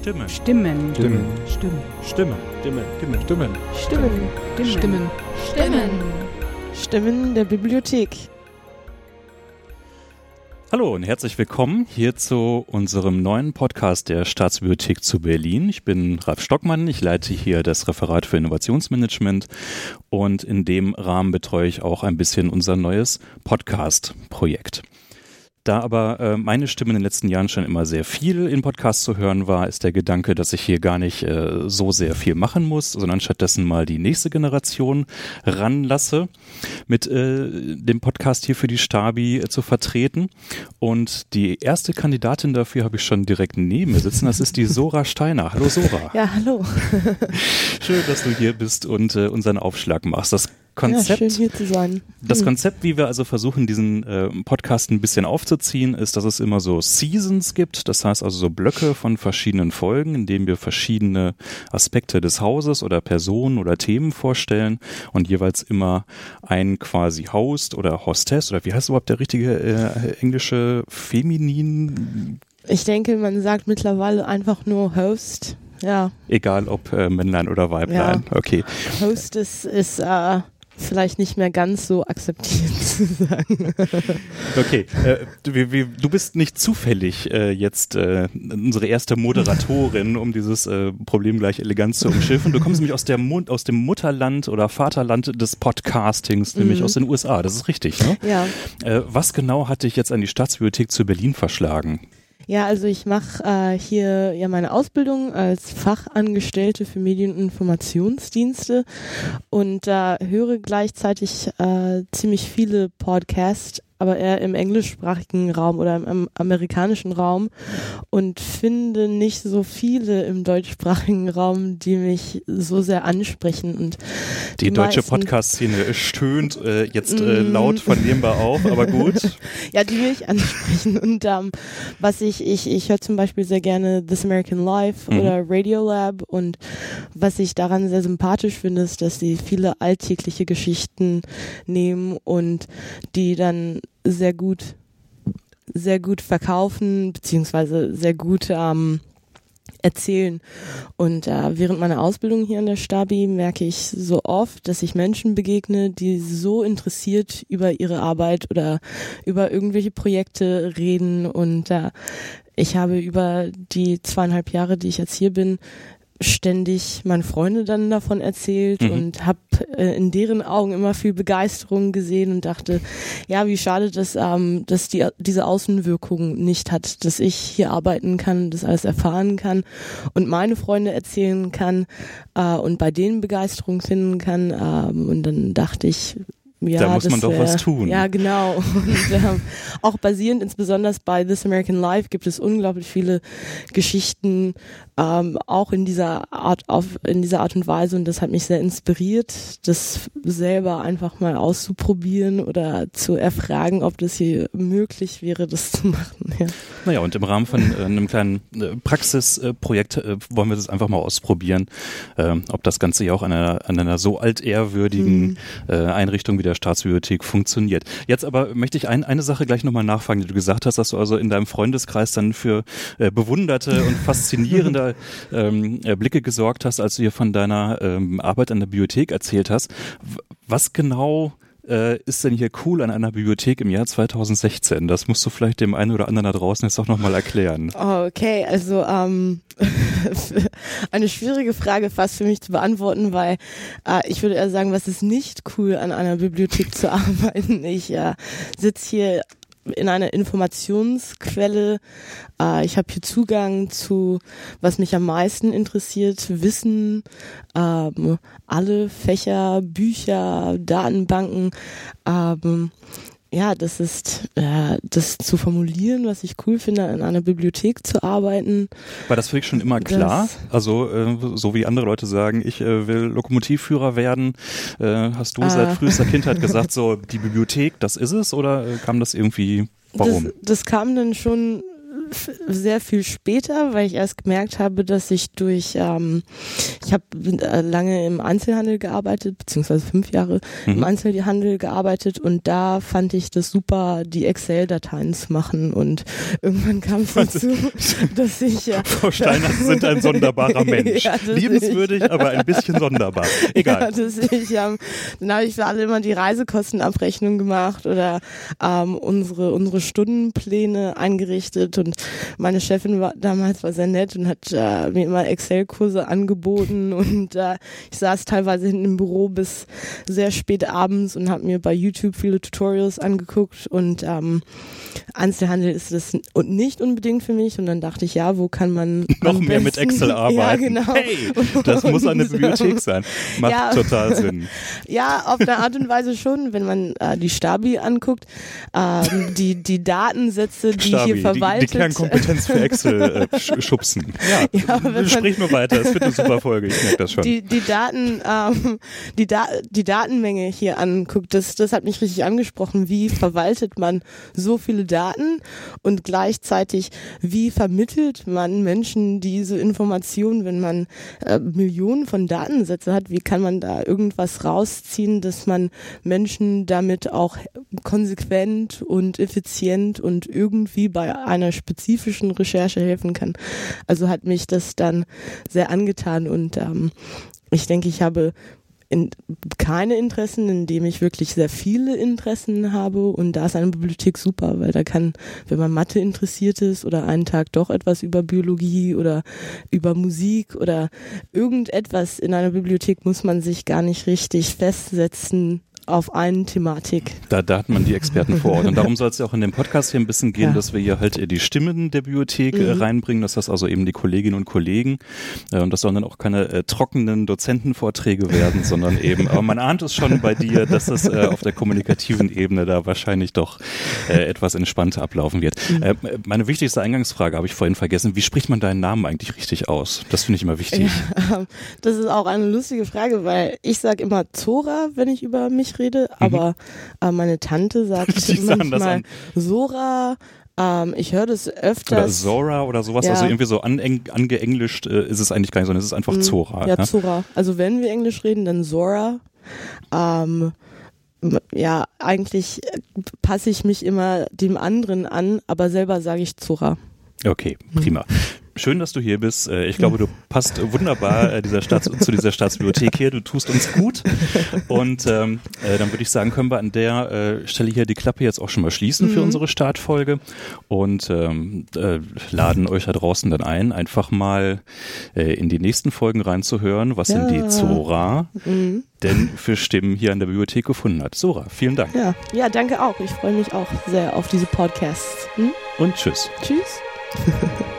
Stimmen. Stimmen. Stimmen. Stimmen. Stimmen. Stimmen. Stimmen. Stimmen. Stimmen. Stimmen. Stimmen. Stimmen der Bibliothek. Hallo und herzlich willkommen hier zu unserem neuen Podcast der Staatsbibliothek zu Berlin. Ich bin Ralf Stockmann, ich leite hier das Referat für Innovationsmanagement und in dem Rahmen betreue ich auch ein bisschen unser neues Podcast-Projekt. Da aber äh, meine Stimme in den letzten Jahren schon immer sehr viel in Podcasts zu hören war, ist der Gedanke, dass ich hier gar nicht äh, so sehr viel machen muss, sondern stattdessen mal die nächste Generation ranlasse, mit äh, dem Podcast hier für die Stabi äh, zu vertreten. Und die erste Kandidatin dafür habe ich schon direkt neben mir sitzen. Das ist die Sora Steiner. Hallo Sora. Ja, hallo. Schön, dass du hier bist und äh, unseren Aufschlag machst. Das Konzept, ja, schön hier zu sein. Das Hm. Konzept, wie wir also versuchen, diesen äh, Podcast ein bisschen aufzuziehen, ist, dass es immer so Seasons gibt. Das heißt also so Blöcke von verschiedenen Folgen, in denen wir verschiedene Aspekte des Hauses oder Personen oder Themen vorstellen und jeweils immer ein quasi Host oder Hostess oder wie heißt überhaupt der richtige äh, englische Feminin, Ich denke, man sagt mittlerweile einfach nur Host. Ja, egal ob äh, Männlein oder Weiblein. Okay. Host ist, ist äh, vielleicht nicht mehr ganz so akzeptiert zu sagen. Okay, äh, du, wir, du bist nicht zufällig äh, jetzt äh, unsere erste Moderatorin, um dieses äh, Problem gleich elegant zu umschiffen. Du kommst nämlich aus, der Mu aus dem Mutterland oder Vaterland des Podcastings, nämlich Mhm. aus den USA. Das ist richtig, ne? Ja. Äh, was genau hat dich jetzt an die Staatsbibliothek zu Berlin verschlagen? Ja, also ich mache äh, hier ja meine Ausbildung als Fachangestellte für Medien- und Informationsdienste und da höre gleichzeitig äh, ziemlich viele Podcasts, aber eher im englischsprachigen Raum oder im, am- amerikanischen Raum und finde nicht so viele im deutschsprachigen Raum, die mich so sehr ansprechen und Die, Die deutsche Podcast-Szene stöhnt äh, jetzt äh, Mm. laut vernehmbar auf, aber gut. Ja, die will ich ansprechen. Und ähm, was ich, ich, ich höre zum Beispiel sehr gerne This American Life Mhm. oder Radiolab und was ich daran sehr sympathisch finde, ist, dass sie viele alltägliche Geschichten nehmen und die dann sehr gut, sehr gut verkaufen, beziehungsweise sehr gut ähm, erzählen. Und äh, während meiner Ausbildung hier an der Stabi merke ich so oft, dass ich Menschen begegne, die so interessiert über ihre Arbeit oder über irgendwelche Projekte reden. Und äh, ich habe über die zweieinhalb Jahre, die ich jetzt hier bin, ständig meine Freunde dann davon erzählt Mhm. und habe äh, in deren Augen immer viel Begeisterung gesehen und dachte, ja, wie schade, dass, ähm, dass die, diese Außenwirkung nicht hat, dass ich hier arbeiten kann, das alles erfahren kann und meine Freunde erzählen kann äh, und bei denen Begeisterung finden kann. Ähm, und dann dachte ich, ja, Da muss man das doch wär- was tun. Ja, genau. Und ähm, auch basierend, insbesondere bei This American Life, gibt es unglaublich viele Geschichten, ähm, auch in dieser Art, auf, in dieser Art und Weise. Und das hat mich sehr inspiriert, das selber einfach mal auszuprobieren oder zu erfragen, ob das hier möglich wäre, das zu machen. Ja. Naja, und im Rahmen von äh, einem kleinen äh, Praxisprojekt äh, wollen wir das einfach mal ausprobieren, äh, ob das Ganze ja auch an einer, an einer so altehrwürdigen äh, Einrichtung wie der Staatsbibliothek funktioniert. Jetzt aber möchte ich ein, eine Sache gleich nochmal nachfragen, die du gesagt hast, dass du also in deinem Freundeskreis dann für äh, bewunderte und faszinierende ähm, äh, Blicke gesorgt hast, als du hier von deiner ähm, Arbeit an der Bibliothek erzählt hast. W was genau äh, ist denn hier cool an einer Bibliothek im Jahr 2016? Das musst du vielleicht dem einen oder anderen da draußen jetzt auch nochmal erklären. Okay, also ähm, eine schwierige Frage fast für mich zu beantworten, weil äh, ich würde eher sagen, was ist nicht cool an einer Bibliothek zu arbeiten. Ich äh, sitze hier in einer Informationsquelle. Äh, ich habe hier Zugang zu, was mich am meisten interessiert, Wissen, ähm, alle Fächer, Bücher, Datenbanken. Ähm, ja, das ist äh, das zu formulieren, was ich cool finde, in einer Bibliothek zu arbeiten. War das für dich schon immer klar? Also äh, so wie andere Leute sagen, ich äh, will Lokomotivführer werden. Äh, hast du seit Ah. frühester Kindheit gesagt, so die Bibliothek, das ist es? Oder äh, kam das irgendwie, warum? Das, das kam dann schon sehr viel später, weil ich erst gemerkt habe, dass ich durch, ähm, ich habe äh, lange im Einzelhandel gearbeitet, beziehungsweise fünf Jahre mhm. im Einzelhandel gearbeitet und da fand ich das super, die Excel-Dateien zu machen und irgendwann kam es dazu, dass ich... Äh, Frau Steiner, Sie sind ein sonderbarer Mensch. ja, Liebenswürdig, ich, aber ein bisschen sonderbar. Egal. Ja, ich, ähm, dann habe ich für alle immer die Reisekostenabrechnung gemacht oder ähm, unsere, unsere Stundenpläne eingerichtet und meine Chefin war damals war sehr nett und hat äh, mir immer Excel-Kurse angeboten und äh, ich saß teilweise hinten im Büro bis sehr spät abends und habe mir bei YouTube viele Tutorials angeguckt und ähm, Einzelhandel ist das und nicht unbedingt für mich und dann dachte ich, ja, wo kann man noch mehr mit Excel arbeiten? Ja, genau. Hey, das muss eine Bibliothek sein. Macht ja, total Sinn. Ja, auf eine Art und Weise schon, wenn man äh, die Stabi anguckt, ähm, die die Datensätze, die Stabi, hier verwaltet. Die, die Kernkompetenz für Excel äh, schubsen. Ja, ja sprich nur weiter. Es wird eine super Folge. Ich merke das schon. Die die Daten ähm, die da die Datenmenge hier anguckt, das das hat mich richtig angesprochen. Wie verwaltet man so viele Daten und gleichzeitig wie vermittelt man Menschen diese Informationen, wenn man äh, Millionen von Datensätze hat? Wie kann man da irgendwas rausziehen, dass man Menschen damit auch konsequent und effizient und irgendwie bei einer spezifischen Recherche helfen kann. Also hat mich das dann sehr angetan und ähm, ich denke, ich habe in, keine Interessen, indem ich wirklich sehr viele Interessen habe und da ist eine Bibliothek super, weil da kann, wenn man Mathe interessiert ist oder einen Tag doch etwas über Biologie oder über Musik oder irgendetwas in einer Bibliothek muss man sich gar nicht richtig festsetzen, auf eine Thematik. Da, da hat man die Experten vor Ort. Und darum soll es ja auch in dem Podcast hier ein bisschen gehen, ja. dass wir hier halt die Stimmen der Bibliothek äh, mhm. reinbringen, dass das also eben die Kolleginnen und Kollegen äh, und das sollen dann auch keine äh, trockenen Dozentenvorträge werden, sondern eben, aber man ahnt es schon bei dir, dass es äh, auf der kommunikativen Ebene da wahrscheinlich doch äh, etwas entspannter ablaufen wird. Mhm. Äh, meine wichtigste Eingangsfrage habe ich vorhin vergessen. Wie spricht man deinen Namen eigentlich richtig aus? Das finde ich immer wichtig. Ja, das ist auch eine lustige Frage, weil ich sage immer Zora, wenn ich über mich rede, mhm. aber äh, meine Tante sagt manchmal Sora. Ähm, ich höre das öfters. Oder Zora oder sowas, ja. also irgendwie so angeenglischt äh, ist es eigentlich gar nicht, sondern es ist einfach mhm. Zora. Ja, ja, Zora. Also wenn wir Englisch reden, dann Zora. Ähm, ja, eigentlich passe ich mich immer dem anderen an, aber selber sage ich Zora. Okay, prima. Mhm. Schön, dass du hier bist. Äh, ich glaube, du passt wunderbar äh, dieser Staats zu dieser Staatsbibliothek hier. Du tust uns gut. Und ähm, äh, dann würde ich sagen, können wir an der äh, Stelle hier die Klappe jetzt auch schon mal schließen mhm. für unsere Startfolge und ähm, äh, laden euch da draußen dann ein, einfach mal in die nächsten Folgen reinzuhören, was ja. denn die Zora mhm. denn für Stimmen hier an der Bibliothek gefunden hat. Zora, vielen Dank. Ja, ja danke auch. Ich freue mich auch sehr auf diese Podcasts. Hm? Und tschüss. Tschüss.